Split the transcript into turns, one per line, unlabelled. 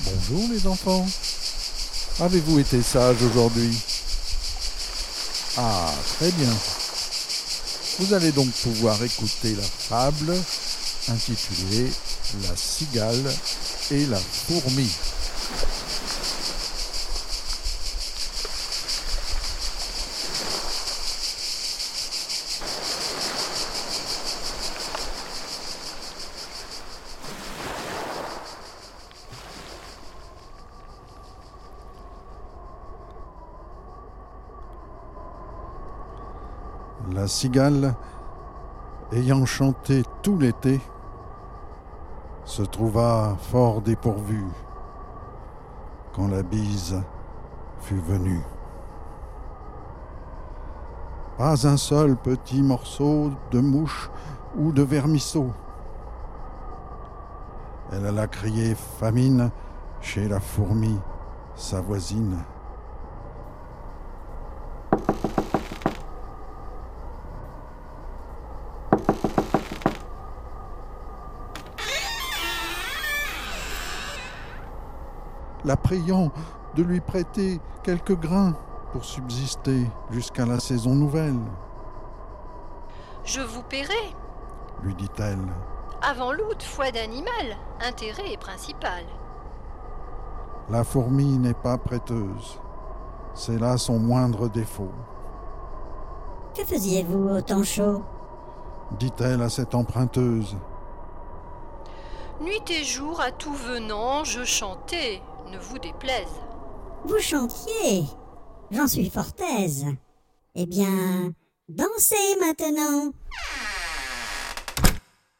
Bonjour les enfants. Avez-vous été sages aujourd'hui? Ah, très bien. Vous allez donc pouvoir écouter la fable intitulée La cigale et la fourmi. La cigale, ayant chanté tout l'été, se trouva fort dépourvue quand la bise fut venue. Pas un seul petit morceau de mouche ou de vermisseau. Elle alla crier famine chez la fourmi, sa voisine. La priant de lui prêter quelques grains pour subsister jusqu'à la saison nouvelle,
Je vous paierai.
lui dit-elle.
Avant l'août, foi d'animal, intérêt est principal.
La fourmi n'est pas prêteuse. C'est là son moindre défaut,
Que faisiez-vous au temps chaud?
dit-elle à cette emprunteuse.
Nuit et jour, à tout venant, je chantais, ne vous déplaise.
Vous chantiez J'en suis fort aise. Eh bien, dansez maintenant